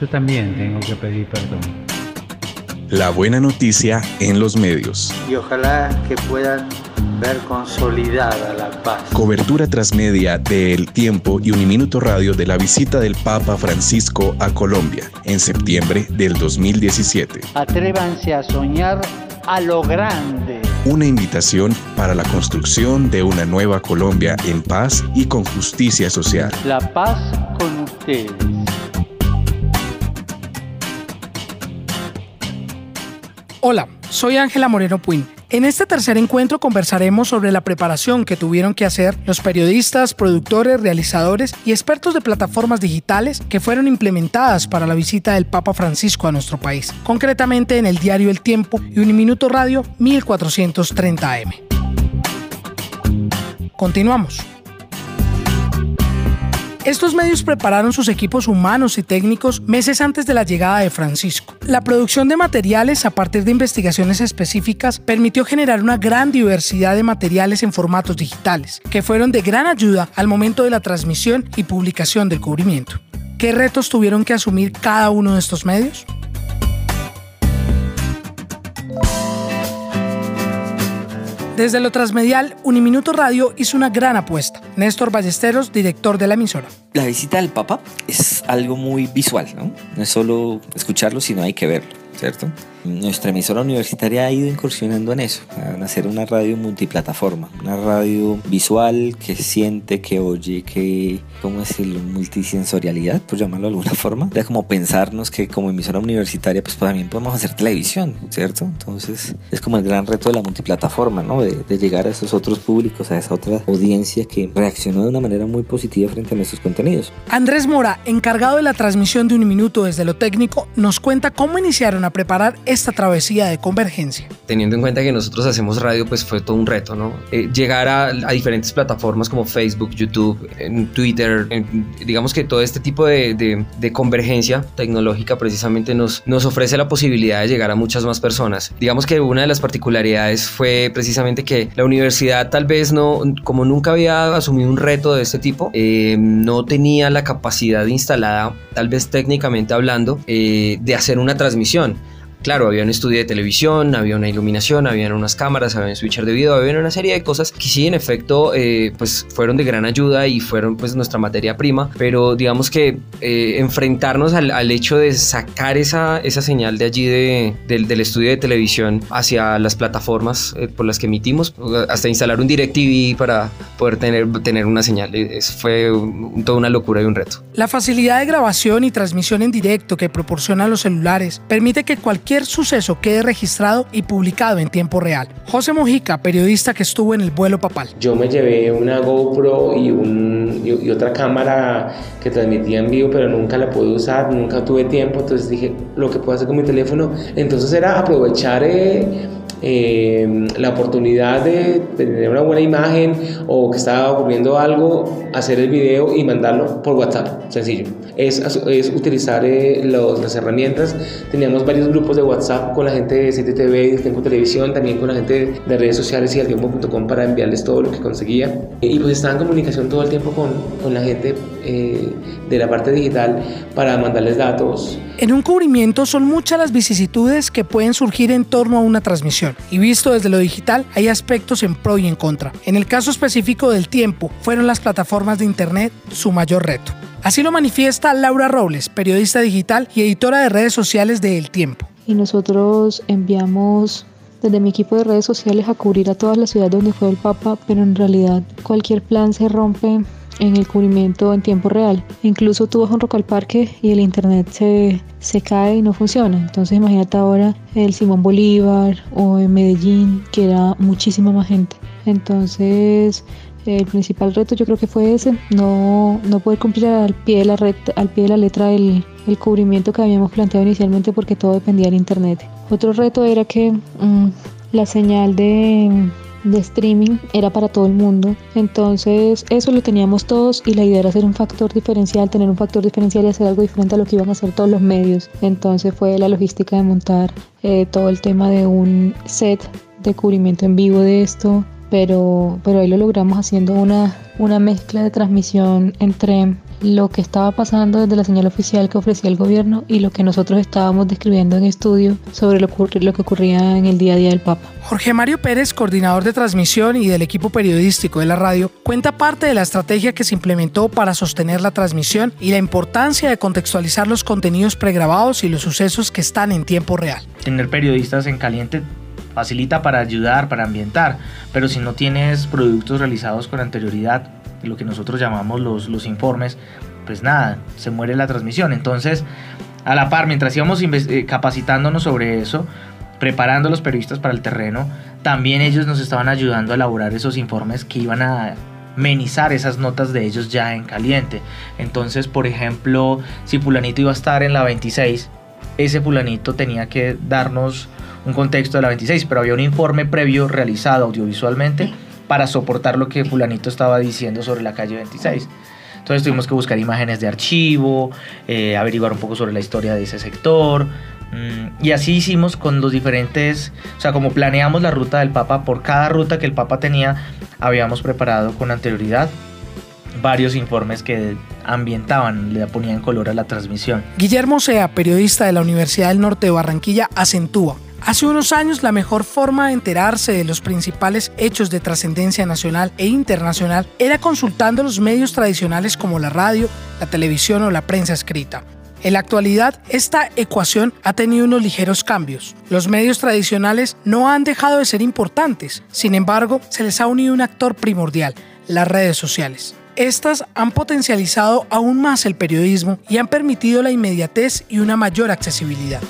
yo también tengo que pedir perdón. La buena noticia en los medios. Y ojalá que puedan ver consolidada la paz. Cobertura transmedia de El Tiempo y Uniminuto Radio de la visita del Papa Francisco a Colombia en septiembre del 2017. Atrévanse a soñar a lo grande. Una invitación para la construcción de una nueva Colombia en paz y con justicia social. La paz con ustedes. Hola, soy Ángela Moreno Puin. En este tercer encuentro conversaremos sobre la preparación que tuvieron que hacer los periodistas, productores, realizadores y expertos de plataformas digitales que fueron implementadas para la visita del Papa Francisco a nuestro país, concretamente en el diario El Tiempo y Uniminuto Radio 1430M. Continuamos. Estos medios prepararon sus equipos humanos y técnicos meses antes de la llegada de Francisco. La producción de materiales a partir de investigaciones específicas permitió generar una gran diversidad de materiales en formatos digitales, que fueron de gran ayuda al momento de la transmisión y publicación del cubrimiento. ¿Qué retos tuvieron que asumir cada uno de estos medios? Desde lo transmedial, Uniminuto Radio hizo una gran apuesta. Néstor Ballesteros, director de la emisora. La visita del Papa es algo muy visual, ¿no? No es solo escucharlo, sino hay que verlo, ¿cierto? Nuestra emisora universitaria ha ido incursionando en eso, en hacer una radio multiplataforma, una radio visual que siente, que oye, que, ¿cómo decirlo? Multisensorialidad, por llamarlo de alguna forma. Era como pensarnos que como emisora universitaria, pues también podemos hacer televisión, ¿cierto? Entonces es como el gran reto de la multiplataforma, ¿no? De llegar a esos otros públicos, a esa otra audiencia que reaccionó de una manera muy positiva frente a nuestros contenidos. Andrés Mora, encargado de la transmisión de un minuto desde lo técnico, nos cuenta cómo iniciaron a preparar esta travesía de convergencia. Teniendo en cuenta que nosotros hacemos radio, pues fue todo un reto, ¿no? Eh, llegar a, a, diferentes plataformas como Facebook, YouTube, en Twitter, en, digamos que todo este tipo de, de, de, convergencia tecnológica precisamente nos, nos ofrece la posibilidad de llegar a muchas más personas. Digamos que una de las particularidades fue precisamente que la universidad tal vez no, como nunca había asumido un reto de este tipo, eh, no tenía la capacidad instalada, tal vez técnicamente hablando, eh, de hacer una transmisión. Claro, había un estudio de televisión, había una iluminación, había unas cámaras, había un switcher de video, había una serie de cosas que sí, en efecto, eh, pues fueron de gran ayuda y fueron pues nuestra materia prima, pero digamos que eh, enfrentarnos al, al, hecho de sacar esa, esa señal de allí de, de, del estudio de televisión hacia las plataformas eh, por las que emitimos, hasta instalar un DirecTV para poder tener, tener una señal, eso fue un, toda una locura y un reto. La facilidad de grabación y transmisión en directo que proporcionan los celulares permite que cualquier cualquier suceso quede registrado y publicado en tiempo real. José Mojica, periodista que estuvo en el vuelo papal. Yo me llevé una GoPro y, un, y, y otra cámara que transmitía en vivo, pero nunca la pude usar, nunca tuve tiempo, entonces dije, lo que puedo hacer con mi teléfono, entonces era aprovechar... Eh, eh, la oportunidad de tener una buena imagen o que estaba ocurriendo algo, hacer el video y mandarlo por WhatsApp, sencillo. Es, es utilizar eh, los, las herramientas. Teníamos varios grupos de WhatsApp con la gente de CTTV y de Tiempo Televisión, también con la gente de redes sociales y altiempo.com para enviarles todo lo que conseguía. Y pues estaba en comunicación todo el tiempo con, con la gente eh, de la parte digital para mandarles datos. En un cubrimiento son muchas las vicisitudes que pueden surgir en torno a una transmisión y visto desde lo digital hay aspectos en pro y en contra. En el caso específico del tiempo, fueron las plataformas de Internet su mayor reto. Así lo manifiesta Laura Robles, periodista digital y editora de redes sociales de El Tiempo. Y nosotros enviamos desde mi equipo de redes sociales a cubrir a todas las ciudades donde fue el Papa, pero en realidad cualquier plan se rompe en el cubrimiento en tiempo real. Incluso tú vas a un rock al parque y el internet se, se cae y no funciona. Entonces imagínate ahora el Simón Bolívar o en Medellín, que era muchísima más gente. Entonces el principal reto yo creo que fue ese, no, no poder cumplir al pie de la, red, al pie de la letra el, el cubrimiento que habíamos planteado inicialmente porque todo dependía del internet. Otro reto era que mmm, la señal de de streaming era para todo el mundo. Entonces eso lo teníamos todos y la idea era hacer un factor diferencial, tener un factor diferencial y hacer algo diferente a lo que iban a hacer todos los medios. Entonces fue la logística de montar eh, todo el tema de un set de cubrimiento en vivo de esto, pero, pero ahí lo logramos haciendo una, una mezcla de transmisión entre lo que estaba pasando desde la señal oficial que ofrecía el gobierno y lo que nosotros estábamos describiendo en estudio sobre lo, lo, que ocurría en el día a día del Papa. Jorge Mario Pérez, coordinador de transmisión y del equipo periodístico de la radio, cuenta parte de la estrategia que se implementó para sostener la transmisión y la importancia de contextualizar los contenidos pregrabados y los sucesos que están en tiempo real. Tener periodistas en caliente facilita para ayudar, para ambientar, pero si no tienes productos realizados con anterioridad, lo que nosotros llamamos los, los informes, pues nada, se muere la transmisión. Entonces, a la par, mientras íbamos eh, capacitándonos sobre eso, preparando a los periodistas para el terreno, también ellos nos estaban ayudando a elaborar esos informes que iban a amenizar esas notas de ellos ya en caliente. Entonces, por ejemplo, si fulanito iba a estar en la 26, ese fulanito tenía que darnos un contexto de la 26, pero había un informe previo realizado audiovisualmente para soportar lo que fulanito estaba diciendo sobre la calle 26. Entonces tuvimos que buscar imágenes de archivo, eh, averiguar un poco sobre la historia de ese sector. Mm, y así hicimos con los diferentes, o sea, como planeamos la ruta del Papa, por cada ruta que el Papa tenía, habíamos preparado con anterioridad varios informes que ambientaban, le ponían color a la transmisión. Guillermo Sea, periodista de la Universidad del Norte de Barranquilla, acentúa Hace unos años la mejor forma de enterarse de los principales hechos de trascendencia nacional e internacional era consultando los medios tradicionales como la radio, la televisión o la prensa escrita. En la actualidad, esta ecuación ha tenido unos ligeros cambios. Los medios tradicionales no han dejado de ser importantes, sin embargo, se les ha unido un actor primordial, las redes sociales. Estas han potencializado aún más el periodismo y han permitido la inmediatez y una mayor accesibilidad.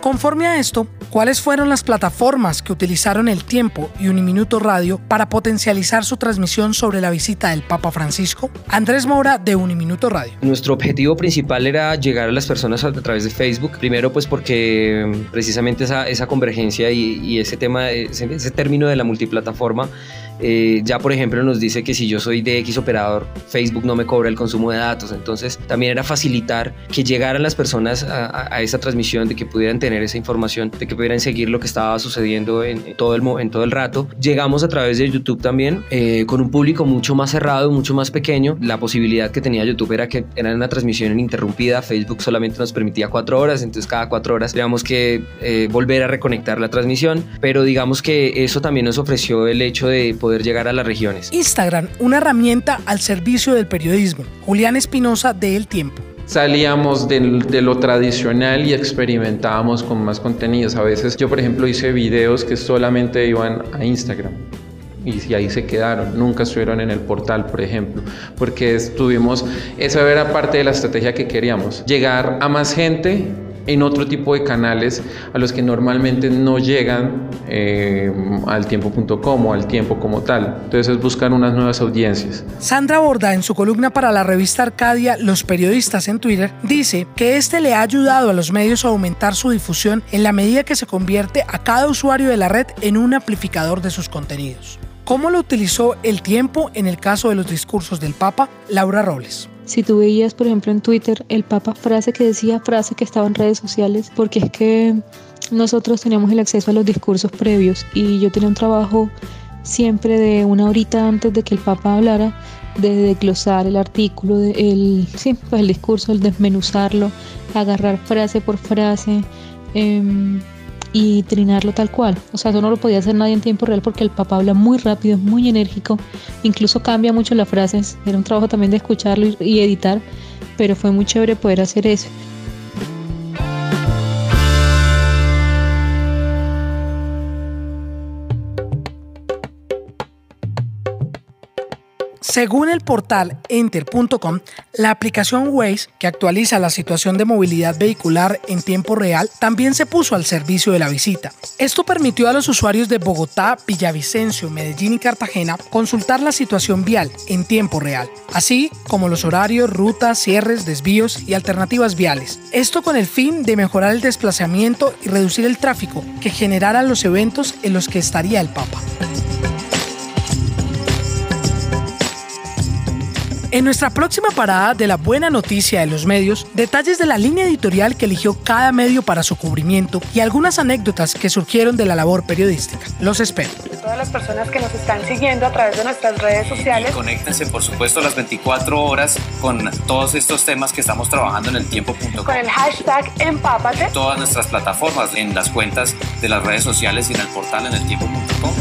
Conforme a esto, ¿cuáles fueron las plataformas que utilizaron el tiempo y Uniminuto Radio para potencializar su transmisión sobre la visita del Papa Francisco? Andrés Mora de Uniminuto Radio. Nuestro objetivo principal era llegar a las personas a través de Facebook. Primero pues porque mm, precisamente esa, convergencia y, ese tema, ese término de la multiplataforma eh, ya, por ejemplo, nos dice que si yo soy de X operador, Facebook no me cobra el consumo de datos. Entonces, también era facilitar que llegaran las personas a, esa transmisión, de que pudieran tener esa información, de que pudieran seguir lo que estaba sucediendo en, todo, el, en todo el rato. Llegamos a través de YouTube también, eh, con un público mucho más cerrado, mucho más pequeño. La posibilidad que tenía YouTube era que era una transmisión ininterrumpida. Facebook solamente nos permitía cuatro horas, entonces cada cuatro horas teníamos que eh, volver a reconectar la transmisión. Pero digamos que eso también nos ofreció el hecho de poder llegar a las regiones. Instagram, una herramienta al servicio del periodismo. Julián Espinosa de El Tiempo salíamos de, lo tradicional y experimentábamos con más contenidos. A veces yo, por ejemplo, hice videos que solamente iban a Instagram. Y, ahí se quedaron, nunca estuvieron en el portal, por ejemplo, porque estuvimos, esa era parte de la estrategia que queríamos, llegar a más gente en otro tipo de canales a los que normalmente no llegan eh, al tiempo.com o al tiempo como tal. Entonces es buscar unas nuevas audiencias. Sandra Borda en su columna para la revista Arcadia Los Periodistas en Twitter dice que este le ha ayudado a los medios a aumentar su difusión en la medida que se convierte a cada usuario de la red en un amplificador de sus contenidos. ¿Cómo lo utilizó el tiempo en el caso de los discursos del Papa? Laura Robles. Si tú veías, por ejemplo, en Twitter el Papa frase que decía, frase que estaba en redes sociales, porque es que nosotros teníamos el acceso a los discursos previos y yo tenía un trabajo siempre de una horita antes de que el Papa hablara, de desglosar el artículo, de el, sí, pues el discurso, el desmenuzarlo, agarrar frase por frase. Eh, y trinarlo tal cual. O sea, eso no lo podía hacer nadie en tiempo real porque el papá habla muy rápido, es muy enérgico, incluso cambia mucho las frases. Era un trabajo también de escucharlo y, editar, pero fue muy chévere poder hacer eso. Según el portal enter.com, la aplicación Waze, que actualiza la situación de movilidad vehicular en tiempo real, también se puso al servicio de la visita. Esto permitió a los usuarios de Bogotá, Villavicencio, Medellín y Cartagena consultar la situación vial en tiempo real, así como los horarios, rutas, cierres, desvíos y alternativas viales. Esto con el fin de mejorar el desplazamiento y reducir el tráfico que generaran los eventos en los que estaría el Papa. En nuestra próxima parada de la buena noticia de los medios, detalles de la línea editorial que eligió cada medio para su cubrimiento y algunas anécdotas que surgieron de la labor periodística. Los espero. Todas las personas que nos están siguiendo a través de nuestras redes sociales. conéctense, por supuesto, las 24 horas con todos estos temas que estamos trabajando en el tiempo.com. Con el hashtag Empápate. Todas nuestras plataformas, en las cuentas de las redes sociales y en el portal en el tiempo.com.